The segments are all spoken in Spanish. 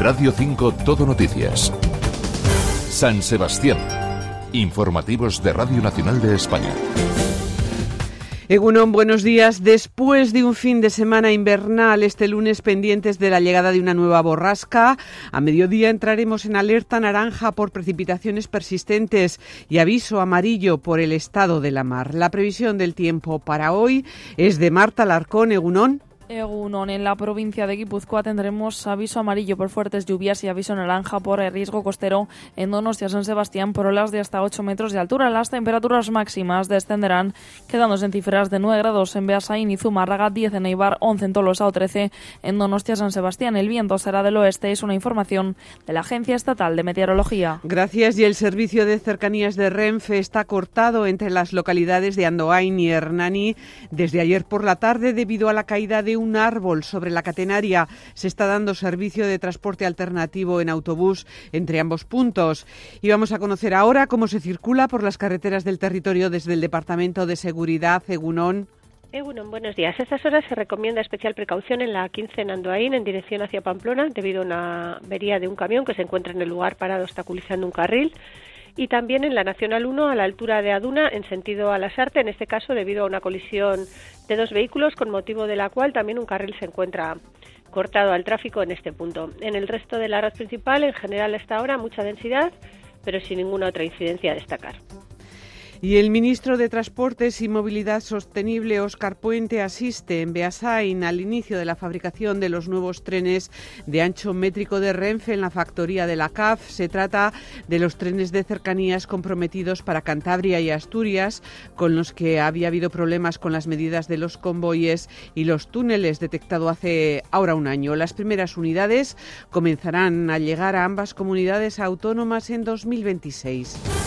Radio 5 Todo Noticias. San Sebastián. Informativos de Radio Nacional de España. Egunon, buenos días. Después de un fin de semana invernal, este lunes pendientes de la llegada de una nueva borrasca, a mediodía entraremos en alerta naranja por precipitaciones persistentes y aviso amarillo por el estado de la mar. La previsión del tiempo para hoy es de Marta Larcón, Egunon. Egunon, en la provincia de Guipúzcoa tendremos aviso amarillo por fuertes lluvias y aviso naranja por riesgo costero en Donostia San Sebastián por olas de hasta 8 metros de altura. Las temperaturas máximas descenderán, quedándose en cifras de 9 grados en Beasain y Zumárraga, 10 en Eibar, 11 en Tolosa o 13 en Donostia San Sebastián. El viento será del oeste, es una información de la Agencia Estatal de Meteorología. Gracias. Y el servicio de cercanías de Renfe está cortado entre las localidades de Andoain y Hernani desde ayer por la tarde debido a la caída de un árbol sobre la catenaria. Se está dando servicio de transporte alternativo en autobús entre ambos puntos. Y vamos a conocer ahora cómo se circula por las carreteras del territorio desde el Departamento de Seguridad, Egunón. Egunon, buenos días. A estas horas se recomienda especial precaución en la 15 en Andoain en dirección hacia Pamplona debido a una avería de un camión que se encuentra en el lugar parado obstaculizando un carril y también en la Nacional 1 a la altura de Aduna en sentido a Lasarte, en este caso debido a una colisión de dos vehículos con motivo de la cual también un carril se encuentra cortado al tráfico en este punto. En el resto de la red principal en general hasta ahora mucha densidad, pero sin ninguna otra incidencia a destacar. Y el ministro de Transportes y Movilidad Sostenible, Óscar Puente, asiste en Beasain al inicio de la fabricación de los nuevos trenes de ancho métrico de Renfe en la factoría de la CAF. Se trata de los trenes de cercanías comprometidos para Cantabria y Asturias, con los que había habido problemas con las medidas de los convoyes y los túneles detectado hace ahora un año. Las primeras unidades comenzarán a llegar a ambas comunidades autónomas en 2026.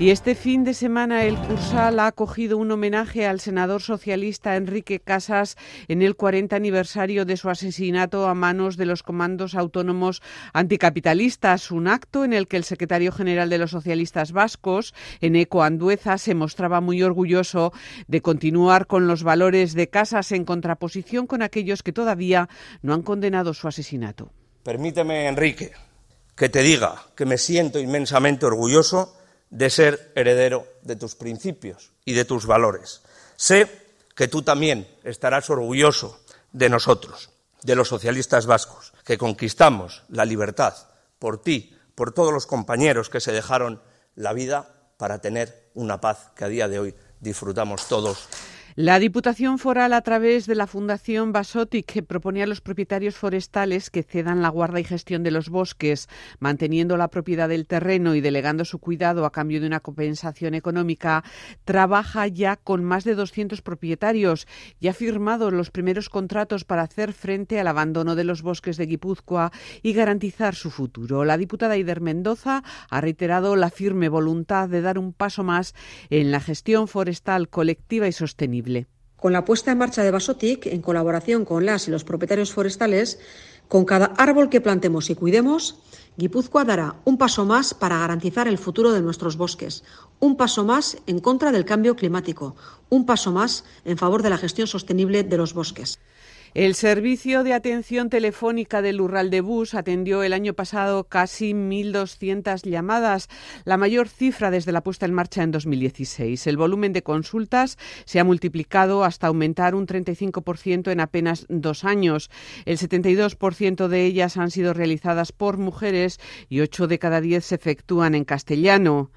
Y este fin de semana el Cursal ha acogido un homenaje al senador socialista Enrique Casas en el 40 aniversario de su asesinato a manos de los comandos autónomos anticapitalistas, un acto en el que el secretario general de los socialistas vascos, Eneco Andueza, se mostraba muy orgulloso de continuar con los valores de Casas en contraposición con aquellos que todavía no han condenado su asesinato. Permíteme, Enrique, que te diga que me siento inmensamente orgulloso de ser heredero de tus principios y de tus valores. Sé que tú también estarás orgulloso de nosotros, de los socialistas vascos, que conquistamos la libertad por ti, por todos los compañeros que se dejaron la vida para tener una paz que a día de hoy disfrutamos todos la Diputación Foral, a través de la Fundación Basotic, propone a los propietarios forestales que cedan la guarda y gestión de los bosques, manteniendo la propiedad del terreno y delegando su cuidado a cambio de una compensación económica, trabaja ya con más de 200 propietarios y ha firmado los primeros contratos para hacer frente al abandono de los bosques de Guipúzcoa y garantizar su futuro. La diputada Ider Mendoza ha reiterado la firme voluntad de dar un paso más en la gestión forestal colectiva y sostenible. Con la puesta en marcha de Basotic, en colaboración con las y los propietarios forestales, con cada árbol que plantemos y cuidemos, Guipúzcoa dará un paso más para garantizar el futuro de nuestros bosques, un paso más en contra del cambio climático, un paso más en favor de la gestión sostenible de los bosques. El servicio de atención telefónica del Urral de Bus atendió el año pasado casi 1.200 llamadas, la mayor cifra desde la puesta en marcha en 2016. El volumen de consultas se ha multiplicado hasta aumentar un 35% en apenas dos años. El 72% de ellas han sido realizadas por mujeres y 8 de cada 10 se efectúan en castellano.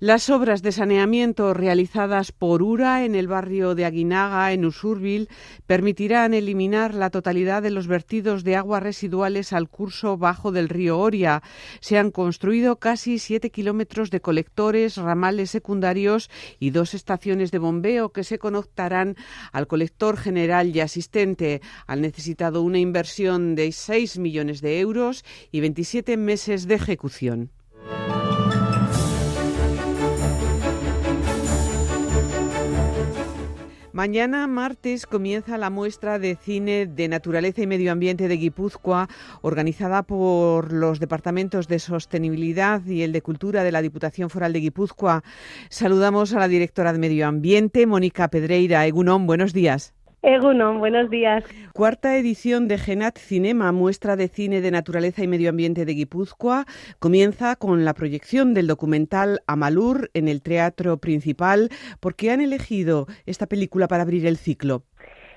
Las obras de saneamiento realizadas por URA en el barrio de Aguinaga, en Usurbil, permitirán eliminar la totalidad de los vertidos de aguas residuales al curso bajo del río Oria. Se han construido casi siete kilómetros de colectores, ramales secundarios y dos estaciones de bombeo que se conectarán al colector general y asistente. Han necesitado una inversión de 6 millones de euros y 27 meses de ejecución. Mañana, martes, comienza la muestra de cine de naturaleza y medio ambiente de Guipúzcoa, organizada por los departamentos de sostenibilidad y el de cultura de la Diputación Foral de Guipúzcoa. Saludamos a la directora de Medio Ambiente, Mónica Pedreira. Egunon, buenos días. Egunon, buenos días. Cuarta edición de Genat Cinema, muestra de cine de naturaleza y medio ambiente de Guipúzcoa, comienza con la proyección del documental Amalur en el teatro principal. ¿Por qué han elegido esta película para abrir el ciclo?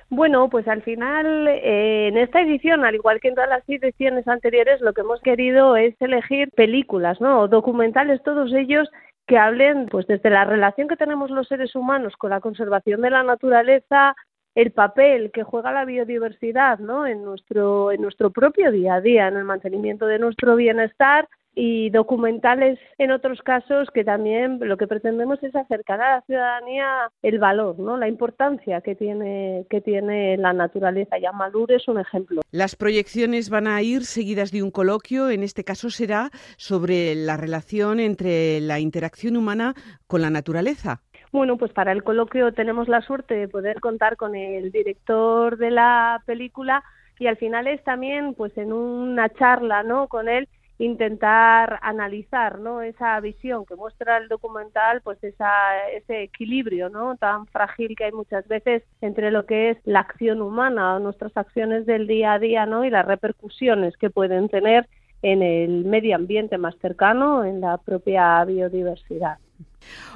Bueno, pues al final, eh, en esta edición, al igual que en todas las ediciones anteriores, lo que hemos querido es elegir películas, ¿no? documentales, todos ellos que hablen, pues desde la relación que tenemos los seres humanos con la conservación de la naturaleza, el papel que juega la biodiversidad ¿no? en, nuestro, en nuestro propio día a día, en el mantenimiento de nuestro bienestar y documentales en otros casos que también lo que pretendemos es acercar a la ciudadanía el valor, ¿no? la importancia que tiene, que tiene la naturaleza. Y Amalur es un ejemplo. Las proyecciones van a ir seguidas de un coloquio, en este caso será sobre la relación entre la interacción humana con la naturaleza. Bueno, pues para el coloquio tenemos la suerte de poder contar con el director de la película y al final es también pues en una charla, ¿no? con él intentar analizar ¿no? esa visión que muestra el documental, pues esa, ese equilibrio ¿no? tan frágil que hay muchas veces entre lo que es la acción humana, nuestras acciones del día a día ¿no? y las repercusiones que pueden tener en el medio ambiente más cercano, en la propia biodiversidad.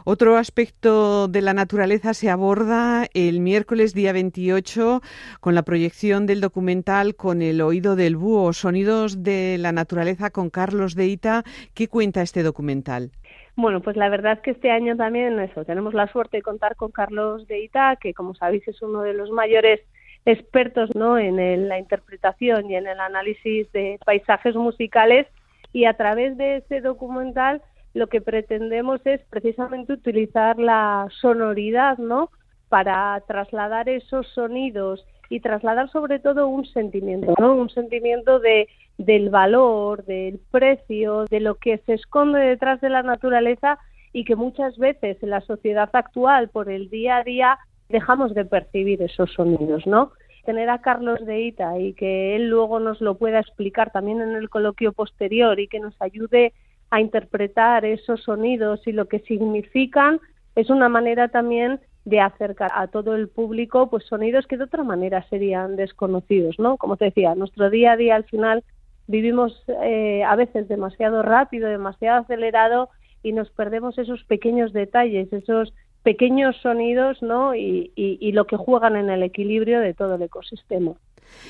Otro aspecto de la naturaleza se aborda el miércoles día 28 con la proyección del documental Con el oído del búho, Sonidos de la naturaleza con Carlos Deita. ¿Qué cuenta este documental? Bueno, pues la verdad que este año también eso, tenemos la suerte de contar con Carlos Deita, que como sabéis es uno de los mayores expertos ¿no? en la interpretación y en el análisis de paisajes musicales y a través de ese documental lo que pretendemos es precisamente utilizar la sonoridad, ¿no? Para trasladar esos sonidos y trasladar sobre todo un sentimiento, ¿no? Un sentimiento de del valor, del precio, de lo que se esconde detrás de la naturaleza y que muchas veces en la sociedad actual por el día a día dejamos de percibir esos sonidos, ¿no? Tener a Carlos de Ita y que él luego nos lo pueda explicar también en el coloquio posterior y que nos ayude a interpretar esos sonidos y lo que significan, es una manera también de acercar a todo el público pues sonidos que de otra manera serían desconocidos, ¿no? Como te decía, nuestro día a día al final vivimos eh, a veces demasiado rápido, demasiado acelerado y nos perdemos esos pequeños detalles, esos pequeños sonidos, ¿no? Y, y lo que juegan en el equilibrio de todo el ecosistema.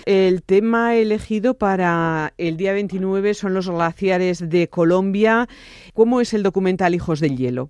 El tema elegido para el día 29 son los glaciares de Colombia. ¿Cómo es el documental Hijos del Hielo?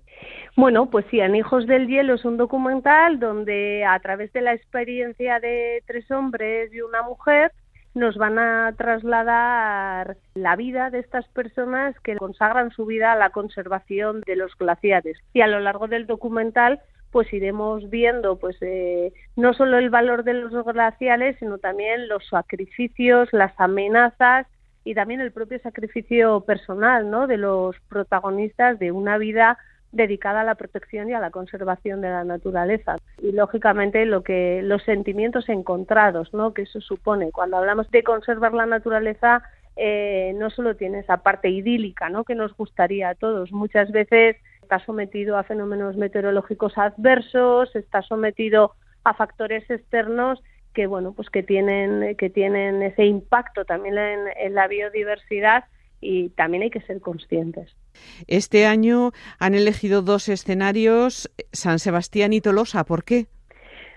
Bueno, pues sí, en Hijos del Hielo es un documental donde a través de la experiencia de tres hombres y una mujer nos van a trasladar la vida de estas personas que consagran su vida a la conservación de los glaciares. Y a lo largo del documental pues iremos viendo pues eh, no solo el valor de los glaciales sino también los sacrificios las amenazas y también el propio sacrificio personal no de los protagonistas de una vida dedicada a la protección y a la conservación de la naturaleza. Y lógicamente lo que los sentimientos encontrados no que eso supone. Cuando hablamos de conservar la naturaleza eh, no solo tiene esa parte idílica no que nos gustaría a todos. Muchas veces está sometido a fenómenos meteorológicos adversos, está sometido a factores externos que bueno pues que tienen que tienen ese impacto también en, la biodiversidad y también hay que ser conscientes. Este año han elegido dos escenarios, San Sebastián y Tolosa. ¿Por qué?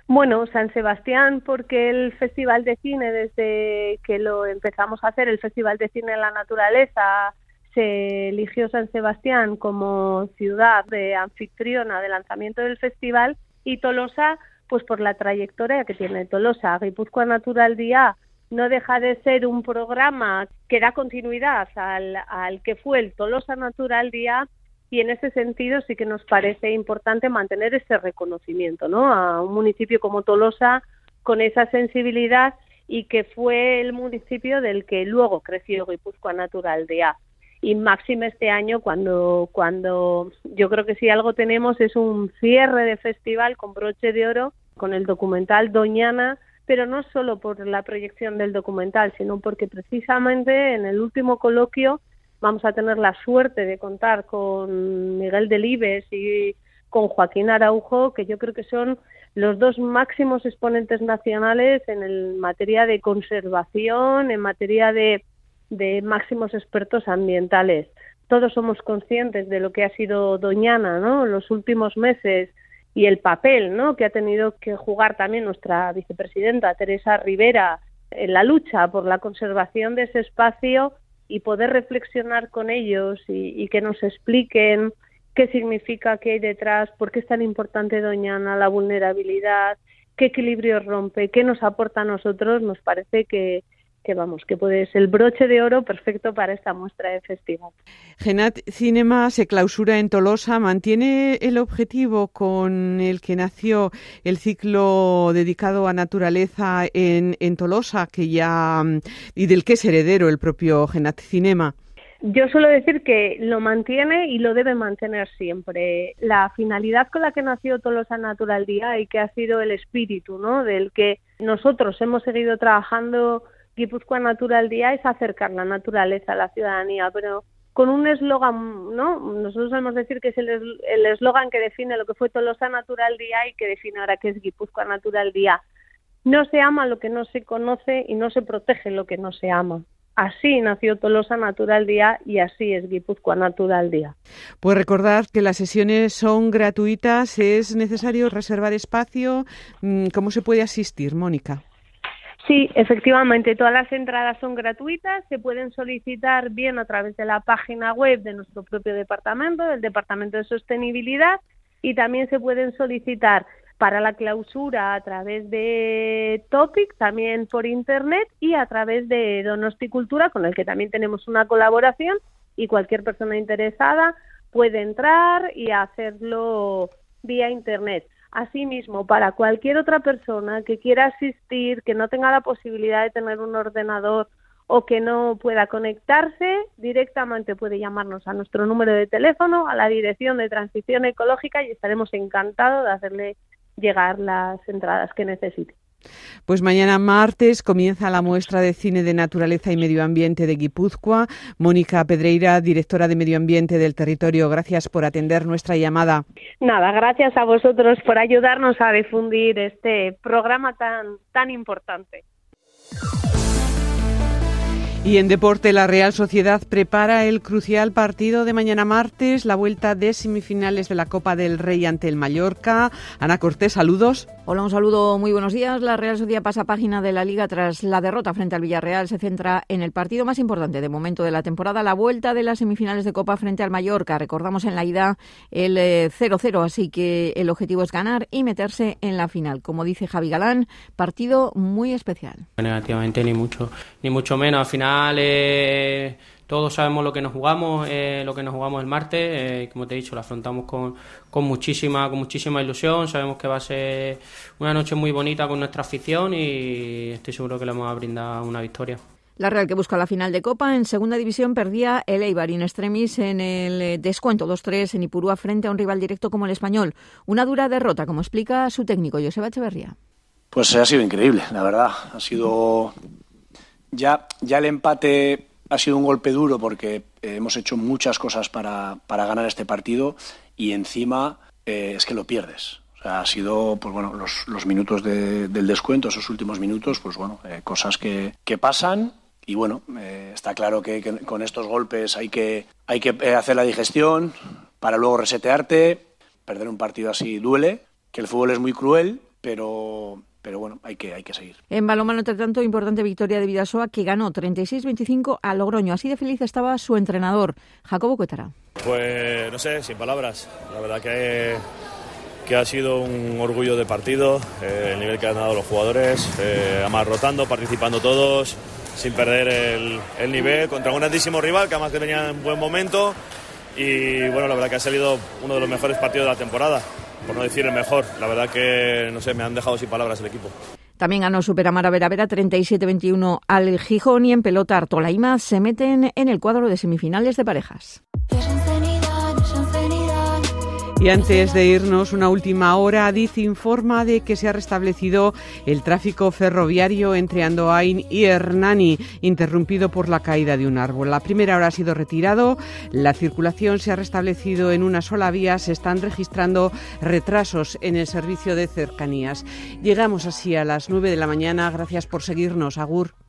Bueno, San Sebastián porque el Festival de Cine, desde que lo empezamos a hacer, el Festival de Cine en la Naturaleza, se eligió San Sebastián como ciudad de anfitriona de lanzamiento del festival y Tolosa, pues por la trayectoria que tiene Tolosa. Guipúzcoa Natural Día no deja de ser un programa que da continuidad al, al que fue el Tolosa Natural Día y en ese sentido sí que nos parece importante mantener ese reconocimiento ¿no? a un municipio como Tolosa con esa sensibilidad y que fue el municipio del que luego creció Guipúzcoa Natural Día y máxime este año cuando, cuando yo creo que si algo tenemos es un cierre de festival con broche de oro con el documental Doñana, pero no solo por la proyección del documental, sino porque precisamente en el último coloquio vamos a tener la suerte de contar con Miguel Delibes y con Joaquín Araujo, que yo creo que son los dos máximos exponentes nacionales en materia de conservación, en materia de, de máximos expertos ambientales. Todos somos conscientes de lo que ha sido Doñana, ¿no? Los últimos meses y el papel, ¿no? Que ha tenido que jugar también nuestra vicepresidenta Teresa Rivera en la lucha por la conservación de ese espacio y poder reflexionar con ellos y, que nos expliquen qué significa, qué hay detrás, por qué es tan importante Doñana, la vulnerabilidad, qué equilibrio rompe, qué nos aporta a nosotros, nos parece que, que vamos, que puede ser el broche de oro perfecto para esta muestra de festival. Genat Cinema se clausura en Tolosa, mantiene el objetivo con el que nació el ciclo dedicado a naturaleza en, en Tolosa, que ya y del que es heredero el propio Genat Cinema. Yo suelo decir que lo mantiene y lo debe mantener siempre. La finalidad con la que nació Tolosa Natural Día y que ha sido el espíritu, ¿no? Del que nosotros hemos seguido trabajando Guipúzcoa Natural Día es acercar la naturaleza a la ciudadanía, pero con un eslogan, ¿no? Nosotros sabemos decir que es el eslogan que define lo que fue Tolosa Natural Día y que define ahora que es Guipúzcoa Natural Día. No se ama lo que no se conoce y no se protege lo que no se ama. Así nació Tolosa Natural Día y así es Guipúzcoa Natural Día. Pues recordar que las sesiones son gratuitas, es necesario reservar espacio. Mm, ¿Cómo se puede asistir, Mónica? Sí, efectivamente, todas las entradas son gratuitas, se pueden solicitar bien a través de la página web de nuestro propio departamento, del Departamento de Sostenibilidad, y también se pueden solicitar para la clausura a través de Topic, también por Internet y a través de Donosticultura, con el que también tenemos una colaboración y cualquier persona interesada puede entrar y hacerlo vía Internet. Asimismo, para cualquier otra persona que quiera asistir, que no tenga la posibilidad de tener un ordenador o que no pueda conectarse, directamente puede llamarnos a nuestro número de teléfono, a la Dirección de Transición Ecológica y estaremos encantados de hacerle llegar las entradas que necesite. Pues mañana martes comienza la muestra de cine de naturaleza y medio ambiente de Guipúzcoa. Mónica Pedreira, directora de Medio Ambiente del territorio, gracias por atender nuestra llamada. Nada, gracias a vosotros por ayudarnos a difundir este programa tan, tan importante. Y en deporte, la Real Sociedad prepara el crucial partido de mañana martes, la vuelta de semifinales de la Copa del Rey ante el Mallorca. Ana Cortés, saludos. Hola, un saludo, muy buenos días. La Real Sociedad pasa página de la Liga tras la derrota frente al Villarreal. Se centra en el partido más importante de momento de la temporada, la vuelta de las semifinales de Copa frente al Mallorca. Recordamos en la ida el 0-0, eh, así que el objetivo es ganar y meterse en la final. Como dice Javi Galán, partido muy especial. Negativamente ni mucho, ni mucho menos. Al final todos sabemos lo que nos jugamos, eh, lo que nos jugamos el martes. Eh, como te he dicho, lo afrontamos con, con, muchísima, con muchísima ilusión. Sabemos que va a ser una noche muy bonita con nuestra afición y estoy seguro que le vamos a brindar una victoria. La Real que busca la final de Copa en segunda división perdía el Eibar in extremis en el descuento 2-3 en Ipurúa frente a un rival directo como el español. Una dura derrota, como explica su técnico Joseba Echeverría. Pues ha sido increíble, la verdad. Ha sido ya, ya el empate ha sido un golpe duro porque eh, hemos hecho muchas cosas para, para ganar este partido y encima eh, es que lo pierdes. O sea, ha sido, pues bueno, los, los minutos del descuento, esos últimos minutos, pues bueno, eh, cosas que, que, pasan y bueno, está claro que, que, con estos golpes hay que, hay que hacer la digestión para luego resetearte. Perder un partido así duele, que el fútbol es muy cruel, pero pero bueno, hay que, hay que seguir. En balonmano, entre tanto, importante victoria de Vidasoa que ganó 36-25 a Logroño. Así de feliz estaba su entrenador, Jacobo Cuetara. Pues no sé, sin palabras. La verdad que, que ha sido un orgullo de partido, eh, el nivel que han dado los jugadores, eh, además rotando, participando todos, sin perder el, el nivel contra un grandísimo rival que además que venía en buen momento y bueno, la verdad que ha salido uno de los mejores partidos de la temporada por no decir el mejor. La verdad que, no sé, me han dejado sin palabras el equipo. También ganó Superamara Vera Vera 37-21 al Gijón y en pelota Artola más se meten en el cuadro de semifinales de parejas. Y antes de irnos, una última hora, Adif informa de que se ha restablecido el tráfico ferroviario entre Andoain y Hernani, interrumpido por la caída de un árbol. La primera hora ha sido retirado, la circulación se ha restablecido en una sola vía, se están registrando retrasos en el servicio de cercanías. Llegamos así a las 9 de la mañana. Gracias por seguirnos. Agur.